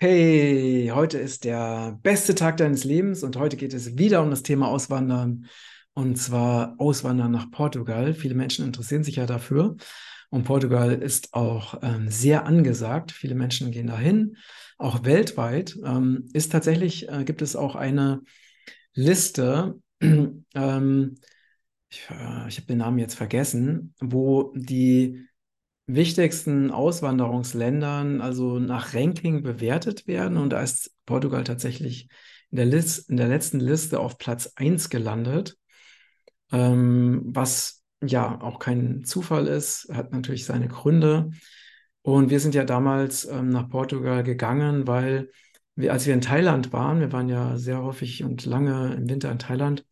Hey, heute ist der beste Tag deines Lebens und heute geht es wieder um das Thema Auswandern und zwar Auswandern nach Portugal. Viele Menschen interessieren sich ja dafür und Portugal ist auch ähm, sehr angesagt. Viele Menschen gehen dahin, auch weltweit. Ähm, ist tatsächlich, äh, gibt es auch eine Liste, ähm, ich, äh, ich habe den Namen jetzt vergessen, wo die wichtigsten Auswanderungsländern also nach Ranking bewertet werden. Und da ist Portugal tatsächlich in der, List, in der letzten Liste auf Platz 1 gelandet, ähm, was ja auch kein Zufall ist, hat natürlich seine Gründe. Und wir sind ja damals ähm, nach Portugal gegangen, weil wir, als wir in Thailand waren, wir waren ja sehr häufig und lange im Winter in Thailand,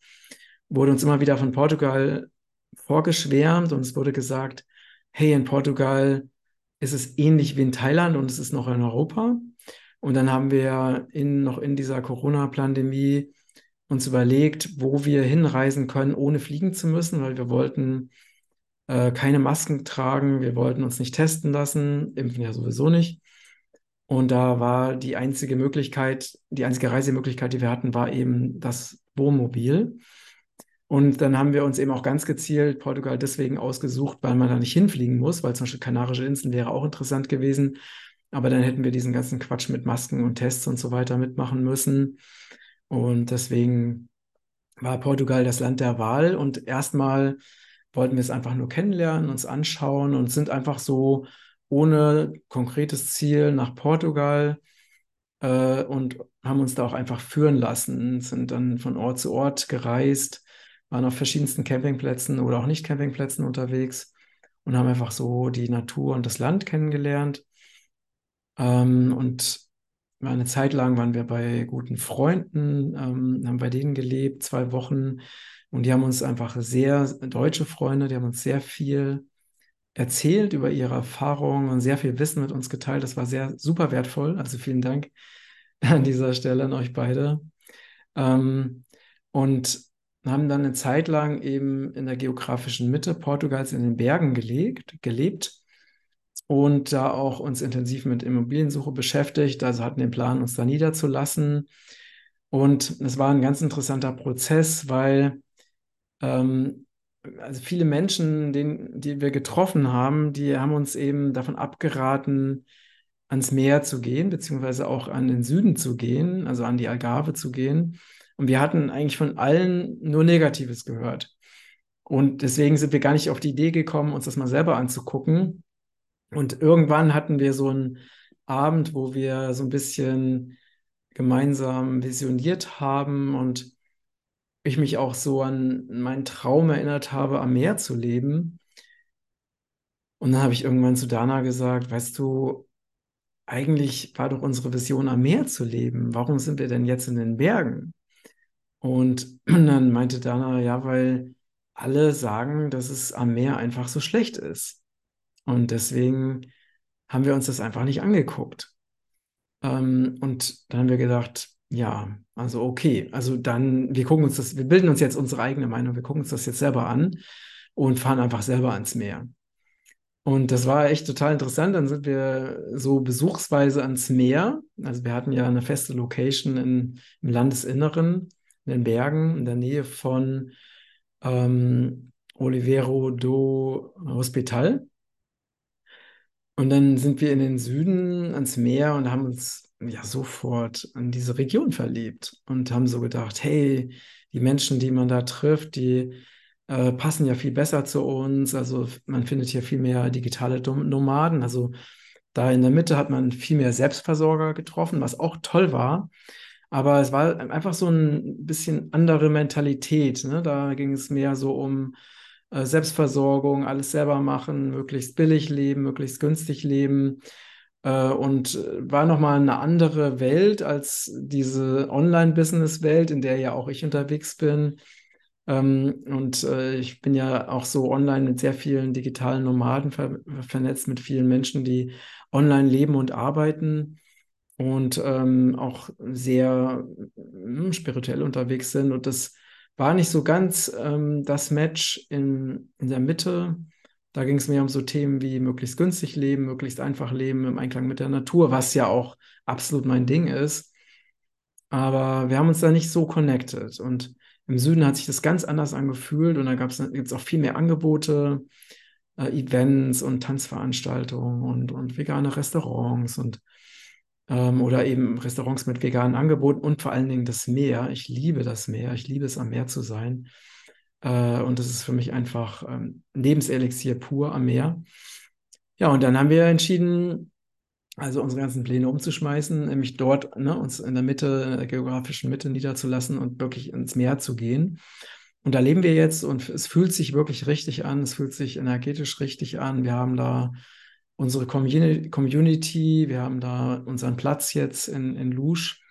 wurde uns immer wieder von Portugal vorgeschwärmt und es wurde gesagt, hey, in Portugal ist es ähnlich wie in Thailand und es ist noch in Europa. Und dann haben wir in, noch in dieser Corona-Pandemie uns überlegt, wo wir hinreisen können, ohne fliegen zu müssen, weil wir wollten äh, keine Masken tragen, wir wollten uns nicht testen lassen, impfen ja sowieso nicht. Und da war die einzige Möglichkeit, die einzige Reisemöglichkeit, die wir hatten, war eben das Wohnmobil. Und dann haben wir uns eben auch ganz gezielt Portugal deswegen ausgesucht, weil man da nicht hinfliegen muss, weil zum Beispiel Kanarische Inseln wäre auch interessant gewesen. Aber dann hätten wir diesen ganzen Quatsch mit Masken und Tests und so weiter mitmachen müssen. Und deswegen war Portugal das Land der Wahl. Und erstmal wollten wir es einfach nur kennenlernen, uns anschauen und sind einfach so ohne konkretes Ziel nach Portugal äh, und haben uns da auch einfach führen lassen, sind dann von Ort zu Ort gereist waren auf verschiedensten Campingplätzen oder auch nicht Campingplätzen unterwegs und haben einfach so die Natur und das Land kennengelernt. Ähm, und eine Zeit lang waren wir bei guten Freunden, ähm, haben bei denen gelebt, zwei Wochen. Und die haben uns einfach sehr, deutsche Freunde, die haben uns sehr viel erzählt über ihre Erfahrungen und sehr viel Wissen mit uns geteilt. Das war sehr super wertvoll. Also vielen Dank an dieser Stelle an euch beide. Ähm, und haben dann eine Zeit lang eben in der geografischen Mitte Portugals in den Bergen gelegt, gelebt und da auch uns intensiv mit Immobiliensuche beschäftigt. Also hatten den Plan, uns da niederzulassen. Und es war ein ganz interessanter Prozess, weil ähm, also viele Menschen, den, die wir getroffen haben, die haben uns eben davon abgeraten, ans Meer zu gehen, beziehungsweise auch an den Süden zu gehen, also an die Algarve zu gehen. Und wir hatten eigentlich von allen nur Negatives gehört. Und deswegen sind wir gar nicht auf die Idee gekommen, uns das mal selber anzugucken. Und irgendwann hatten wir so einen Abend, wo wir so ein bisschen gemeinsam visioniert haben und ich mich auch so an meinen Traum erinnert habe, am Meer zu leben. Und dann habe ich irgendwann zu Dana gesagt, weißt du, eigentlich war doch unsere Vision, am Meer zu leben. Warum sind wir denn jetzt in den Bergen? Und dann meinte Dana, ja, weil alle sagen, dass es am Meer einfach so schlecht ist. Und deswegen haben wir uns das einfach nicht angeguckt. Ähm, und dann haben wir gedacht, ja, also okay, also dann, wir gucken uns das, wir bilden uns jetzt unsere eigene Meinung, wir gucken uns das jetzt selber an und fahren einfach selber ans Meer. Und das war echt total interessant. Dann sind wir so besuchsweise ans Meer. Also wir hatten ja eine feste Location in, im Landesinneren in den Bergen in der Nähe von ähm, Olivero do Hospital. Und dann sind wir in den Süden ans Meer und haben uns ja sofort an diese Region verliebt und haben so gedacht, hey, die Menschen, die man da trifft, die äh, passen ja viel besser zu uns. Also man findet hier viel mehr digitale Nomaden. Also da in der Mitte hat man viel mehr Selbstversorger getroffen, was auch toll war. Aber es war einfach so ein bisschen andere Mentalität. Ne? Da ging es mehr so um äh, Selbstversorgung, alles selber machen, möglichst billig leben, möglichst günstig leben. Äh, und äh, war nochmal eine andere Welt als diese Online-Business-Welt, in der ja auch ich unterwegs bin. Ähm, und äh, ich bin ja auch so online mit sehr vielen digitalen Nomaden ver vernetzt, mit vielen Menschen, die online leben und arbeiten und ähm, auch sehr äh, spirituell unterwegs sind. Und das war nicht so ganz ähm, das Match in, in der Mitte, Da ging es mehr um so Themen wie möglichst günstig leben, möglichst einfach leben im Einklang mit der Natur, was ja auch absolut mein Ding ist. Aber wir haben uns da nicht so connected. Und im Süden hat sich das ganz anders angefühlt und da gibt es auch viel mehr Angebote, äh, Events und Tanzveranstaltungen und, und vegane Restaurants und ähm, oder eben Restaurants mit veganen Angeboten und vor allen Dingen das Meer. Ich liebe das Meer, ich liebe es am Meer zu sein. Äh, und das ist für mich einfach ähm, Lebenselixier pur am Meer. Ja, und dann haben wir entschieden, also unsere ganzen Pläne umzuschmeißen, nämlich dort ne, uns in der Mitte, in der geografischen Mitte niederzulassen und wirklich ins Meer zu gehen. Und da leben wir jetzt und es fühlt sich wirklich richtig an, es fühlt sich energetisch richtig an. Wir haben da unsere Community, wir haben da unseren Platz jetzt in, in Lusch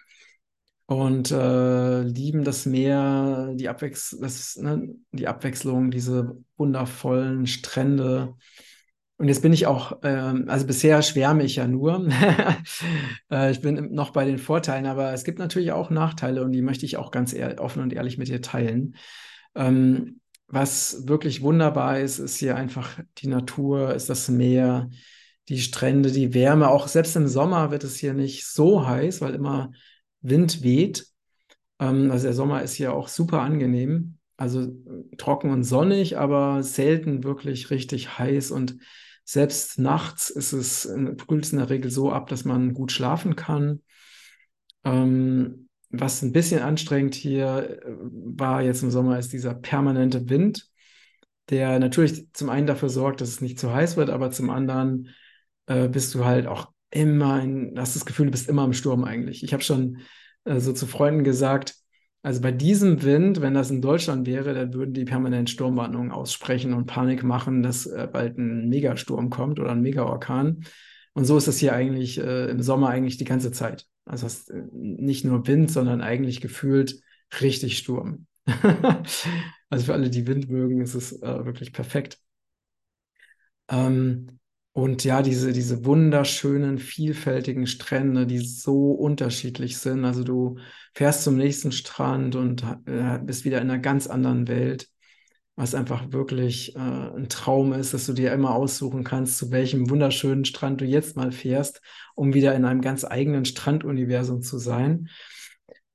und äh, lieben das Meer, die, Abwechs das, ne, die Abwechslung, diese wundervollen Strände. Und jetzt bin ich auch, äh, also bisher schwärme ich ja nur. äh, ich bin noch bei den Vorteilen, aber es gibt natürlich auch Nachteile und die möchte ich auch ganz offen und ehrlich mit dir teilen. Ähm, was wirklich wunderbar ist, ist hier einfach die Natur, ist das Meer, die Strände, die Wärme. Auch selbst im Sommer wird es hier nicht so heiß, weil immer Wind weht. Ähm, also der Sommer ist hier auch super angenehm. Also äh, trocken und sonnig, aber selten wirklich richtig heiß. Und selbst nachts ist es, kühlt es in der Regel so ab, dass man gut schlafen kann. Ähm, was ein bisschen anstrengend hier äh, war jetzt im Sommer, ist dieser permanente Wind, der natürlich zum einen dafür sorgt, dass es nicht zu heiß wird, aber zum anderen äh, bist du halt auch immer, in, hast das Gefühl, du bist immer im Sturm eigentlich. Ich habe schon äh, so zu Freunden gesagt, also bei diesem Wind, wenn das in Deutschland wäre, dann würden die permanent Sturmwarnungen aussprechen und Panik machen, dass äh, bald ein Megasturm kommt oder ein Megaorkan. Und so ist es hier eigentlich äh, im Sommer eigentlich die ganze Zeit. Also äh, nicht nur Wind, sondern eigentlich gefühlt richtig Sturm. also für alle, die Wind mögen, ist es äh, wirklich perfekt. Ähm, und ja, diese, diese wunderschönen, vielfältigen Strände, die so unterschiedlich sind. Also du fährst zum nächsten Strand und äh, bist wieder in einer ganz anderen Welt, was einfach wirklich äh, ein Traum ist, dass du dir immer aussuchen kannst, zu welchem wunderschönen Strand du jetzt mal fährst, um wieder in einem ganz eigenen Stranduniversum zu sein.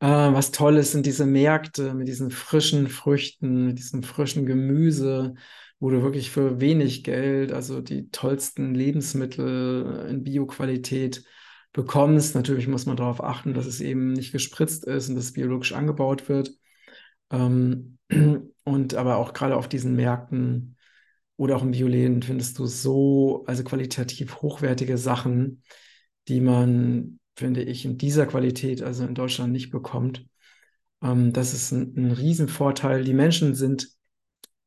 Äh, was toll ist, sind diese Märkte mit diesen frischen Früchten, mit diesem frischen Gemüse, wo du wirklich für wenig Geld, also die tollsten Lebensmittel in Bioqualität bekommst. Natürlich muss man darauf achten, dass es eben nicht gespritzt ist und dass es biologisch angebaut wird. Ähm, und aber auch gerade auf diesen Märkten oder auch im Bioläden findest du so, also qualitativ hochwertige Sachen, die man, finde ich, in dieser Qualität, also in Deutschland nicht bekommt. Ähm, das ist ein, ein Riesenvorteil. Die Menschen sind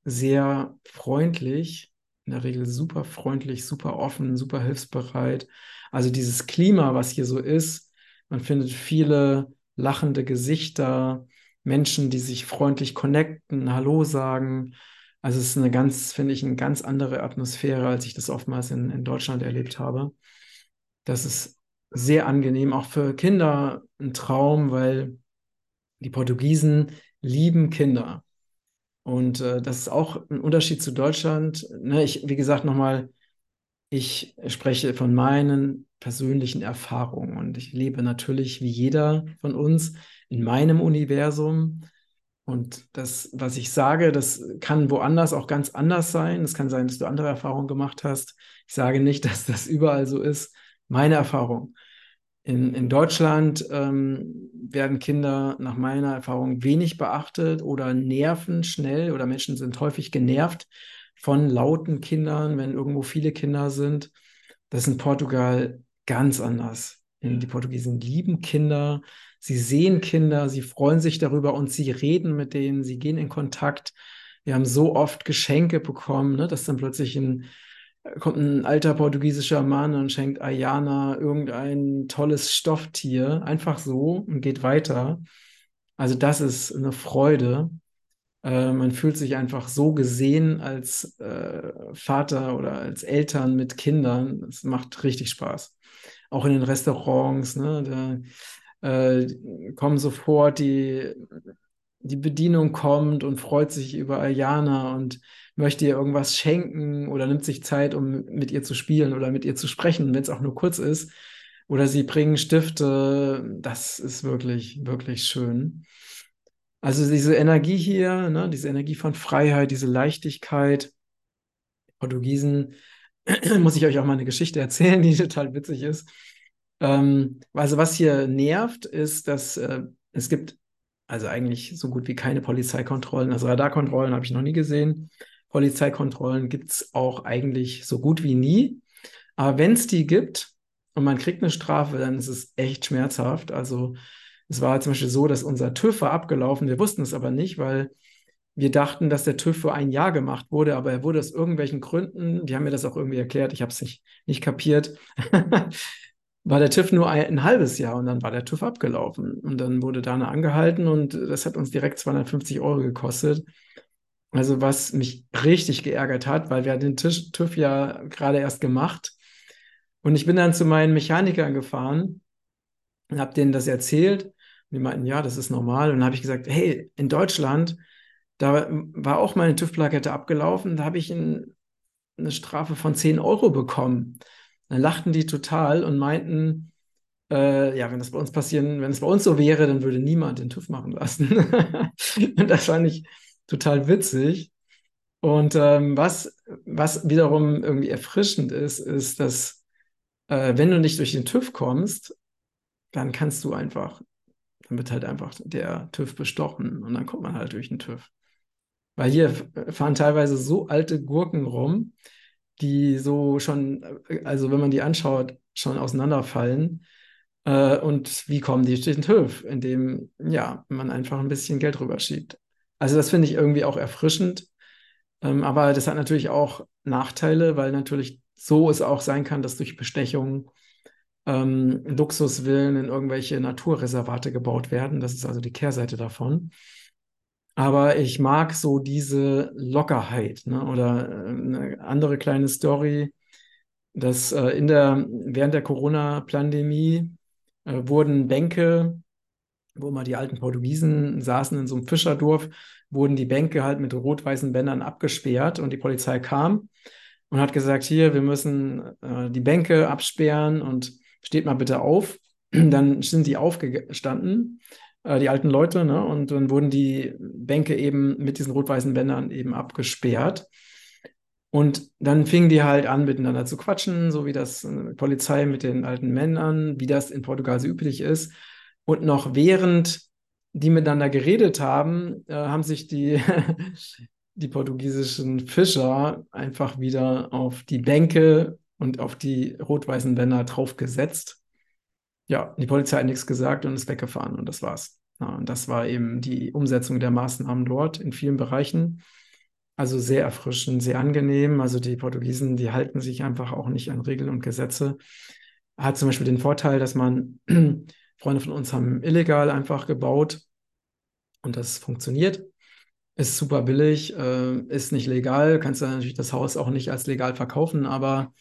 sehr freundlich, in der Regel super freundlich, super offen, super hilfsbereit. Also dieses Klima, was hier so ist, man findet viele lachende Gesichter, Menschen, die sich freundlich connecten, Hallo sagen. Also es ist eine ganz, finde ich, eine ganz andere Atmosphäre, als ich das oftmals in, in Deutschland erlebt habe. Das ist sehr angenehm, auch für Kinder ein Traum, weil die Portugiesen lieben Kinder. Und äh, das ist auch ein Unterschied zu Deutschland. Ne, ich, wie gesagt, nochmal, ich spreche von meinen persönlichen Erfahrungen und ich lebe natürlich wie jeder von uns in meinem Universum. Und das, was ich sage, das kann woanders auch ganz anders sein. Es kann sein, dass du andere Erfahrungen gemacht hast. Ich sage nicht, dass das überall so ist. Meine Erfahrung. In, in Deutschland ähm, werden Kinder nach meiner Erfahrung wenig beachtet oder nerven schnell oder Menschen sind häufig genervt von lauten Kindern, wenn irgendwo viele Kinder sind. Das ist in Portugal ganz anders. Die Portugiesen lieben Kinder, sie sehen Kinder, sie freuen sich darüber und sie reden mit denen, sie gehen in Kontakt. Wir haben so oft Geschenke bekommen, ne, dass dann plötzlich ein kommt ein alter portugiesischer Mann und schenkt Ayana irgendein tolles Stofftier, einfach so und geht weiter. Also das ist eine Freude. Äh, man fühlt sich einfach so gesehen als äh, Vater oder als Eltern mit Kindern. Es macht richtig Spaß. Auch in den Restaurants, ne, da äh, kommen sofort die die Bedienung kommt und freut sich über Ayana und möchte ihr irgendwas schenken oder nimmt sich Zeit, um mit ihr zu spielen oder mit ihr zu sprechen, wenn es auch nur kurz ist. Oder sie bringen Stifte. Das ist wirklich, wirklich schön. Also diese Energie hier, ne, diese Energie von Freiheit, diese Leichtigkeit. Portugiesen, muss ich euch auch mal eine Geschichte erzählen, die total witzig ist. Ähm, also was hier nervt, ist, dass äh, es gibt also eigentlich so gut wie keine Polizeikontrollen. Also Radarkontrollen habe ich noch nie gesehen. Polizeikontrollen gibt es auch eigentlich so gut wie nie. Aber wenn es die gibt und man kriegt eine Strafe, dann ist es echt schmerzhaft. Also es war zum Beispiel so, dass unser TÜV war abgelaufen. Wir wussten es aber nicht, weil wir dachten, dass der TÜV für ein Jahr gemacht wurde, aber er wurde aus irgendwelchen Gründen, die haben mir das auch irgendwie erklärt, ich habe es nicht, nicht kapiert, war der TÜV nur ein, ein, halbes Jahr und dann war der TÜV abgelaufen. Und dann wurde Dana angehalten und das hat uns direkt 250 Euro gekostet. Also was mich richtig geärgert hat, weil wir den Tisch, TÜV ja gerade erst gemacht. Und ich bin dann zu meinen Mechanikern gefahren und habe denen das erzählt. Und die meinten, ja, das ist normal. Und dann habe ich gesagt, hey, in Deutschland, da war auch meine TÜV-Plakette abgelaufen, da habe ich ein, eine Strafe von 10 Euro bekommen. Dann lachten die total und meinten, äh, ja, wenn das bei uns passieren, wenn es bei uns so wäre, dann würde niemand den TÜV machen lassen. und das fand ich total witzig. Und ähm, was, was wiederum irgendwie erfrischend ist, ist, dass äh, wenn du nicht durch den TÜV kommst, dann kannst du einfach, dann wird halt einfach der TÜV bestochen und dann kommt man halt durch den TÜV. Weil hier fahren teilweise so alte Gurken rum, die so schon, also wenn man die anschaut, schon auseinanderfallen. Äh, und wie kommen die durch den TÜV? Indem, ja, man einfach ein bisschen Geld rüberschiebt. Also das finde ich irgendwie auch erfrischend. Ähm, aber das hat natürlich auch Nachteile, weil natürlich so es auch sein kann, dass durch Bestechung ähm, Luxusvillen in irgendwelche Naturreservate gebaut werden. Das ist also die Kehrseite davon. Aber ich mag so diese Lockerheit. Ne? Oder äh, eine andere kleine Story, dass äh, in der, während der Corona-Pandemie äh, wurden Bänke, wo mal die alten Portugiesen saßen in so einem Fischerdorf, wurden die Bänke halt mit rot-weißen Bändern abgesperrt und die Polizei kam und hat gesagt, hier, wir müssen äh, die Bänke absperren und steht mal bitte auf. Dann sind die aufgestanden äh, die alten Leute, ne? Und dann wurden die Bänke eben mit diesen rot-weißen Bändern eben abgesperrt. Und dann fingen die halt an, miteinander zu quatschen, so wie das äh, Polizei mit den alten Männern, wie das in Portugal so üblich ist. Und noch während die miteinander geredet haben, äh, haben sich die, die portugiesischen Fischer einfach wieder auf die Bänke und auf die rot-weißen Bänder draufgesetzt ja, die Polizei hat nichts gesagt und ist weggefahren und das war's. Ja, und das war eben die Umsetzung der Maßnahmen dort in vielen Bereichen. Also sehr erfrischend, sehr angenehm. Also die Portugiesen, die halten sich einfach auch nicht an Regeln und Gesetze. Hat zum Beispiel den Vorteil, dass man, Freunde von uns haben illegal einfach gebaut und das funktioniert. Ist super billig, äh, ist nicht legal, kannst du natürlich das Haus auch nicht als legal verkaufen, aber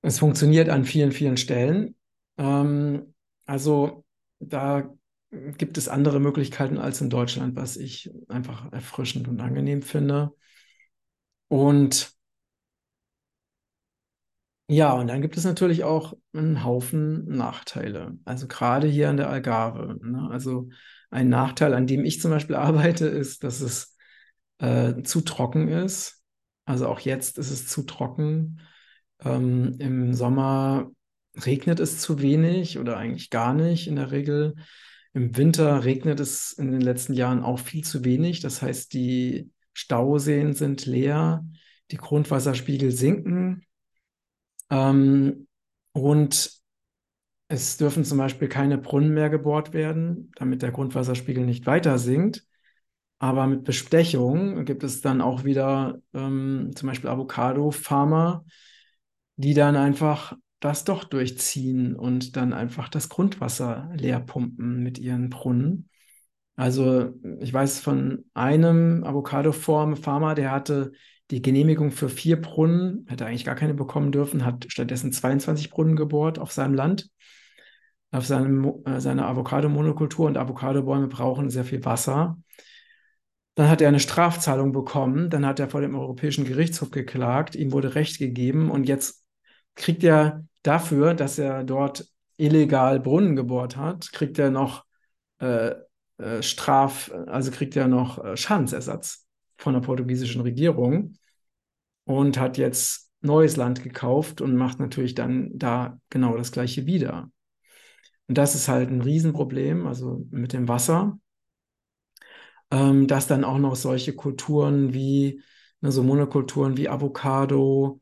es funktioniert an vielen, vielen Stellen. Ähm, also da gibt es andere Möglichkeiten als in Deutschland, was ich einfach erfrischend und angenehm finde. Und ja, und dann gibt es natürlich auch einen Haufen Nachteile. Also gerade hier an der Algarve. Ne? Also ein Nachteil, an dem ich zum Beispiel arbeite, ist, dass es äh, zu trocken ist. Also auch jetzt ist es zu trocken. Ähm, Im Sommer regnet es zu wenig oder eigentlich gar nicht in der Regel. Im Winter regnet es in den letzten Jahren auch viel zu wenig. Das heißt, die Stauseen sind leer, die Grundwasserspiegel sinken. Ähm, und es dürfen zum Beispiel keine Brunnen mehr gebohrt werden, damit der Grundwasserspiegel nicht weiter sinkt. Aber mit Bestechung gibt es dann auch wieder ähm, zum Beispiel Avocado-Farmer, die dann einfach das doch durchziehen und dann einfach das Grundwasser leer pumpen mit ihren Brunnen. Also ich weiß von einem Avocado-Farmer, der hatte die Genehmigung für vier Brunnen, hätte eigentlich gar keine bekommen dürfen, hat stattdessen 22 Brunnen gebohrt auf seinem Land. auf seine, äh, seine Avocado-Monokultur und Avocadobäume brauchen sehr viel Wasser. Dann hat er eine Strafzahlung bekommen, dann hat er vor dem Europäischen Gerichtshof geklagt, ihm wurde Recht gegeben und jetzt kriegt er dafür, dass er dort illegal Brunnen gebohrt hat, kriegt er noch äh, äh, Straf, also kriegt er noch äh, Schadensersatz von der portugiesischen Regierung und hat jetzt neues Land gekauft und macht natürlich dann da genau das gleiche wieder. Und das ist halt ein Riesenproblem, also mit dem Wasser, ähm, dass dann auch noch solche Kulturen wie, ne, so Monokulturen wie Avocado,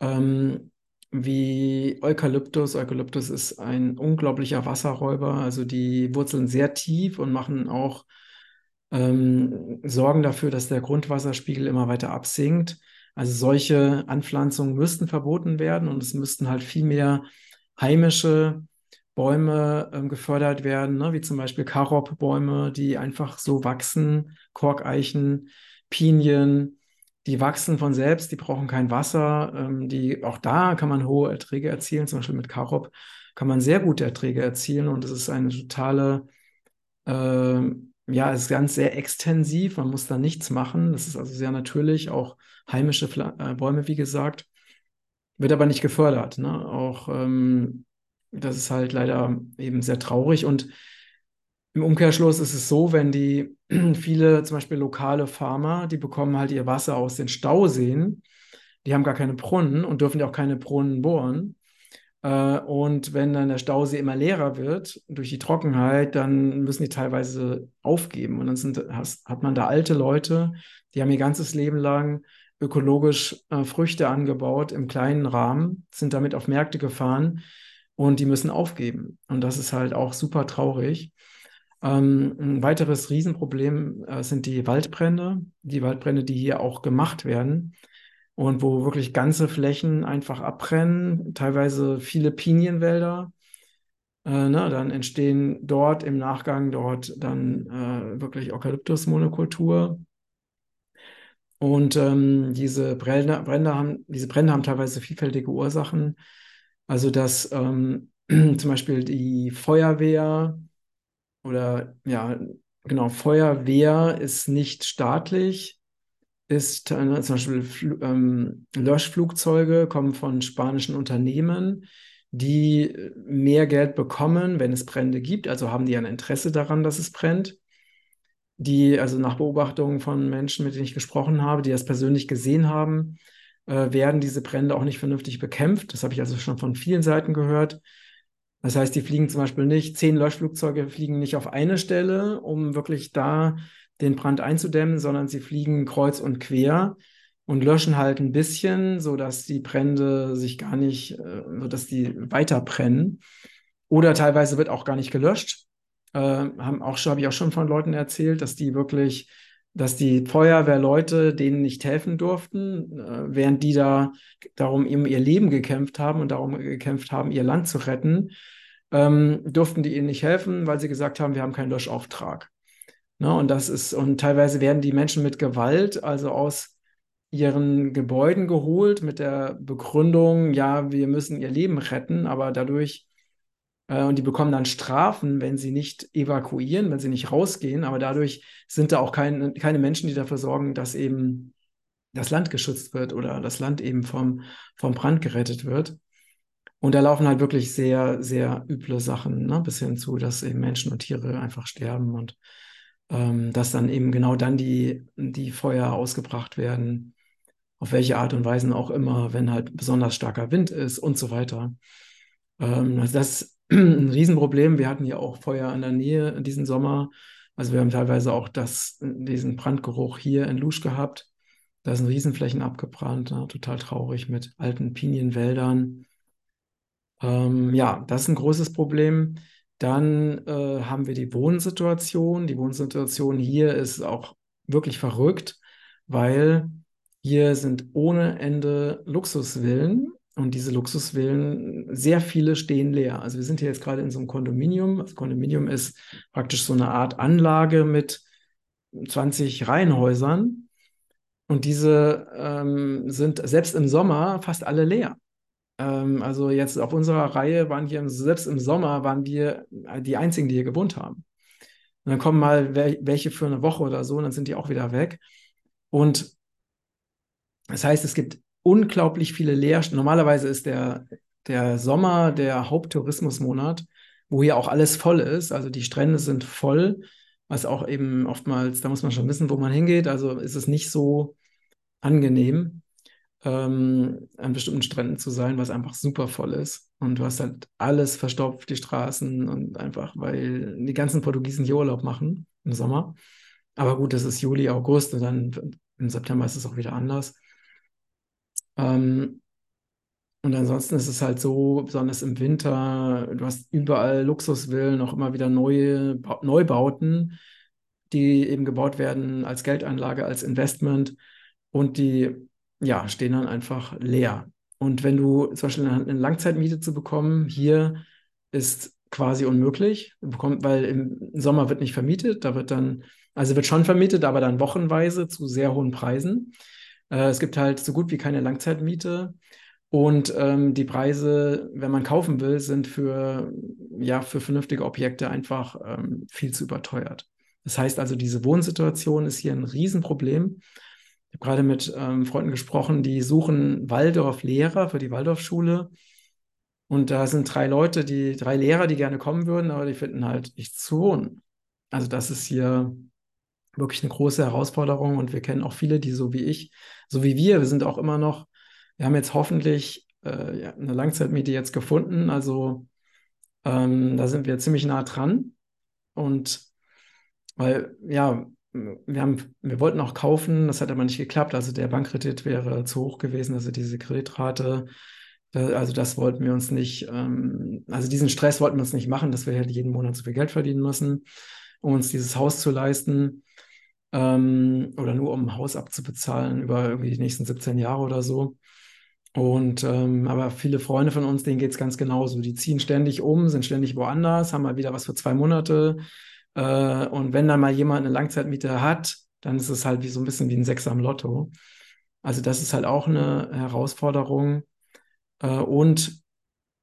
ähm, wie Eukalyptus. Eukalyptus ist ein unglaublicher Wasserräuber, also die wurzeln sehr tief und machen auch ähm, sorgen dafür, dass der Grundwasserspiegel immer weiter absinkt. Also solche Anpflanzungen müssten verboten werden und es müssten halt viel mehr heimische Bäume ähm, gefördert werden, ne? wie zum Beispiel Karobbäume, die einfach so wachsen, Korkeichen, Pinien, die wachsen von selbst, die brauchen kein Wasser. Ähm, die, auch da kann man hohe Erträge erzielen, zum Beispiel mit Karob kann man sehr gute Erträge erzielen und es ist eine totale, äh, ja, es ist ganz sehr extensiv, man muss da nichts machen. Das ist also sehr natürlich, auch heimische Pfla äh, Bäume, wie gesagt, wird aber nicht gefördert. Ne? Auch ähm, das ist halt leider eben sehr traurig. Und im Umkehrschluss ist es so, wenn die viele, zum Beispiel lokale Farmer, die bekommen halt ihr Wasser aus den Stauseen, die haben gar keine Brunnen und dürfen ja auch keine Brunnen bohren. Äh, und wenn dann der Stausee immer leerer wird durch die Trockenheit, dann müssen die teilweise aufgeben. Und dann sind, hat man da alte Leute, die haben ihr ganzes Leben lang ökologisch äh, Früchte angebaut im kleinen Rahmen, sind damit auf Märkte gefahren und die müssen aufgeben. Und das ist halt auch super traurig. Ähm, ein weiteres Riesenproblem äh, sind die Waldbrände, die Waldbrände, die hier auch gemacht werden und wo wirklich ganze Flächen einfach abbrennen, teilweise viele Pinienwälder. Äh, ne, dann entstehen dort im Nachgang dort dann äh, wirklich Eukalyptusmonokultur. Und ähm, diese Brände, Brände haben, diese Brände haben teilweise vielfältige Ursachen. Also dass ähm, zum Beispiel die Feuerwehr oder ja, genau, Feuerwehr ist nicht staatlich, ist äh, zum Beispiel Fl ähm, Löschflugzeuge kommen von spanischen Unternehmen, die mehr Geld bekommen, wenn es Brände gibt, also haben die ein Interesse daran, dass es brennt. Die, also nach Beobachtungen von Menschen, mit denen ich gesprochen habe, die das persönlich gesehen haben, äh, werden diese Brände auch nicht vernünftig bekämpft. Das habe ich also schon von vielen Seiten gehört. Das heißt, die fliegen zum Beispiel nicht, zehn Löschflugzeuge fliegen nicht auf eine Stelle, um wirklich da den Brand einzudämmen, sondern sie fliegen kreuz und quer und löschen halt ein bisschen, sodass die Brände sich gar nicht, äh, sodass die weiter brennen. Oder teilweise wird auch gar nicht gelöscht. Äh, haben auch habe ich auch schon von Leuten erzählt, dass die wirklich dass die Feuerwehrleute denen nicht helfen durften, äh, während die da darum um ihr Leben gekämpft haben und darum gekämpft haben, ihr Land zu retten, ähm, durften die ihnen nicht helfen, weil sie gesagt haben, wir haben keinen Löschauftrag. Ne? Und das ist, und teilweise werden die Menschen mit Gewalt, also aus ihren Gebäuden geholt, mit der Begründung, ja, wir müssen ihr Leben retten, aber dadurch und die bekommen dann Strafen, wenn sie nicht evakuieren, wenn sie nicht rausgehen. Aber dadurch sind da auch kein, keine Menschen, die dafür sorgen, dass eben das Land geschützt wird oder das Land eben vom, vom Brand gerettet wird. Und da laufen halt wirklich sehr, sehr üble Sachen, ne? bis hin zu, dass eben Menschen und Tiere einfach sterben und ähm, dass dann eben genau dann die, die Feuer ausgebracht werden, auf welche Art und Weise auch immer, wenn halt besonders starker Wind ist und so weiter. Ähm, also das ein Riesenproblem. Wir hatten ja auch Feuer in der Nähe diesen Sommer. Also wir haben teilweise auch das, diesen Brandgeruch hier in Lusch gehabt. Da sind Riesenflächen abgebrannt, ja, total traurig mit alten Pinienwäldern. Ähm, ja, das ist ein großes Problem. Dann äh, haben wir die Wohnsituation. Die Wohnsituation hier ist auch wirklich verrückt, weil hier sind ohne Ende Luxusvillen und diese Luxusvillen, sehr viele stehen leer. Also wir sind hier jetzt gerade in so einem Kondominium. Das Kondominium ist praktisch so eine Art Anlage mit 20 Reihenhäusern. Und diese ähm, sind selbst im Sommer fast alle leer. ähm, also jetzt auf unserer Reihe waren hier selbst im Sommer waren wir die einzigen, die hier gewohnt haben. Und dann kommen mal welche für eine Woche oder so und dann sind die auch wieder weg. Und das heißt, es gibt unglaublich viele Leerstellen. Normalerweise ist der, der Sommer der Haupttourismusmonat, wo hier auch alles voll ist. Also die Strände sind voll, was auch eben oftmals, da muss man schon wissen, wo man hingeht. Also ist es nicht so angenehm, ähm, an bestimmten Stränden zu sein, was einfach super voll ist. Und du hast halt alles verstopft, die Straßen und einfach, weil die ganzen Portugiesen hier Urlaub machen im Sommer. Aber gut, das ist Juli, August und dann im September ist es auch wieder anders. Ähm, und ansonsten ist es halt so, besonders im Winter, du hast überall Luxusvillen, auch immer wieder neue ba Neubauten, die eben gebaut werden als Geldanlage, als Investment und die ja, stehen dann einfach leer. Und wenn du zum Beispiel eine Langzeitmiete zu bekommen, hier ist quasi unmöglich, weil im Sommer wird nicht vermietet, da wird dann, also wird schon vermietet, aber dann wochenweise zu sehr hohen Preisen. Äh, es gibt halt so gut wie keine Langzeitmiete. Und ähm, die Preise, wenn man kaufen will, sind für, ja, für vernünftige Objekte einfach ähm, viel zu überteuert. Das heißt also, diese Wohnsituation ist hier ein Riesenproblem. Ich habe gerade mit ähm, Freunden gesprochen, die suchen Waldorf-Lehrer für die Waldorfschule. Und da sind drei Leute, die drei Lehrer, die gerne kommen würden, aber die finden halt nichts zu wohnen. Also das ist hier wirklich eine große Herausforderung und wir kennen auch viele, die so wie ich, so wie wir, wir sind auch immer noch, wir haben jetzt hoffentlich äh, ja, eine Langzeitmiete jetzt gefunden, also ähm, da sind wir ziemlich nah dran und weil, ja, wir haben, wir wollten auch kaufen, das hat aber nicht geklappt. Also der Bankkredit wäre zu hoch gewesen, also diese Kreditrate. Also das wollten wir uns nicht, ähm, also diesen Stress wollten wir uns nicht machen, dass wir halt jeden Monat so viel Geld verdienen müssen, um uns dieses Haus zu leisten. Ähm, oder nur um ein Haus abzubezahlen über irgendwie die nächsten 17 Jahre oder so. Und ähm, aber viele Freunde von uns, denen geht es ganz genauso. Die ziehen ständig um, sind ständig woanders, haben mal wieder was für zwei Monate, äh, und wenn dann mal jemand eine Langzeitmiete hat, dann ist es halt wie so ein bisschen wie ein Sechser am Lotto. Also das ist halt auch eine Herausforderung. Äh, und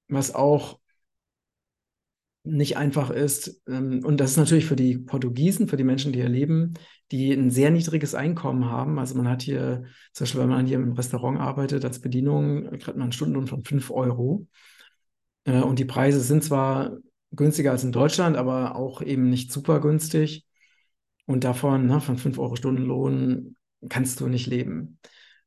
was auch nicht einfach ist, ähm, und das ist natürlich für die Portugiesen, für die Menschen, die hier leben, die ein sehr niedriges Einkommen haben. Also man hat hier, zum Beispiel, wenn man hier im Restaurant arbeitet, als Bedienung, kriegt man einen Stundenlohn von 5 Euro. Äh, und die Preise sind zwar günstiger als in Deutschland, aber auch eben nicht super günstig. Und davon, ne, von 5 Euro Stundenlohn, kannst du nicht leben.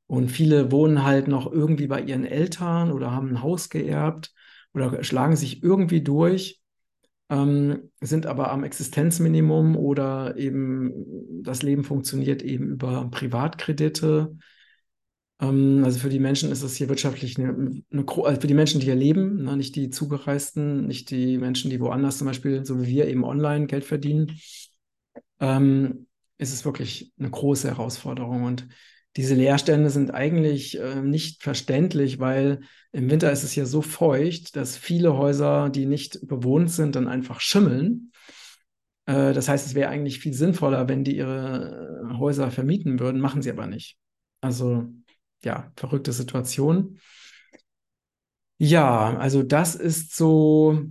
Und viele wohnen halt noch irgendwie bei ihren Eltern oder haben ein Haus geerbt oder schlagen sich irgendwie durch, ähm, sind aber am Existenzminimum oder eben das Leben funktioniert eben über Privatkredite ähm, also für die Menschen ist es hier wirtschaftlich eine, eine also für die Menschen, die hier leben, ne, nicht die Zugereisten, nicht die Menschen, die woanders zum Beispiel, so wie wir eben online Geld verdienen, ähm, ist es wirklich eine große Herausforderung. Und diese Leerstände sind eigentlich äh, nicht verständlich, weil im Winter ist es hier so feucht, dass viele Häuser, die nicht bewohnt sind, dann einfach schimmeln. Äh, das heißt, es wäre eigentlich viel sinnvoller, wenn die ihre Häuser vermieten würden, machen sie aber nicht. Also ja, verrückte Situation. Ja, also das ist so,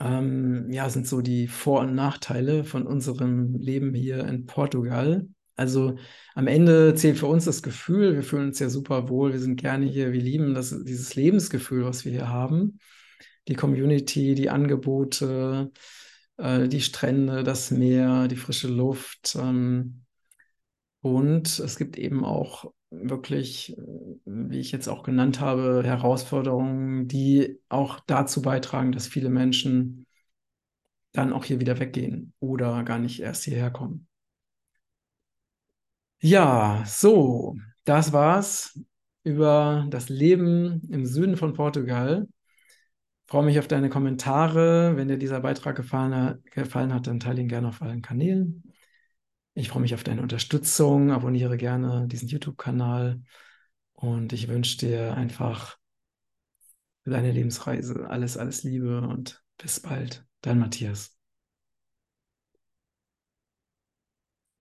ähm, ja, sind so die Vor- und Nachteile von unserem Leben hier in Portugal. Also am Ende zählt für uns das Gefühl, wir fühlen uns ja super wohl, wir sind gerne hier, wir lieben das, dieses Lebensgefühl, was wir hier haben. Die Community, die Angebote, äh, die Strände, das Meer, die frische Luft. Ähm, und es gibt eben auch wirklich, wie ich jetzt auch genannt habe, Herausforderungen, die auch dazu beitragen, dass viele Menschen dann auch hier wieder weggehen oder gar nicht erst hierher kommen. Ja, so, das war's über das Leben im Süden von Portugal. Ich freue mich auf deine Kommentare. Wenn dir dieser Beitrag gefallen, gefallen hat, dann teile ihn gerne auf allen Kanälen. Ich freue mich auf deine Unterstützung. Abonniere gerne diesen YouTube-Kanal und ich wünsche dir einfach für deine Lebensreise alles, alles Liebe und bis bald. Dein Matthias.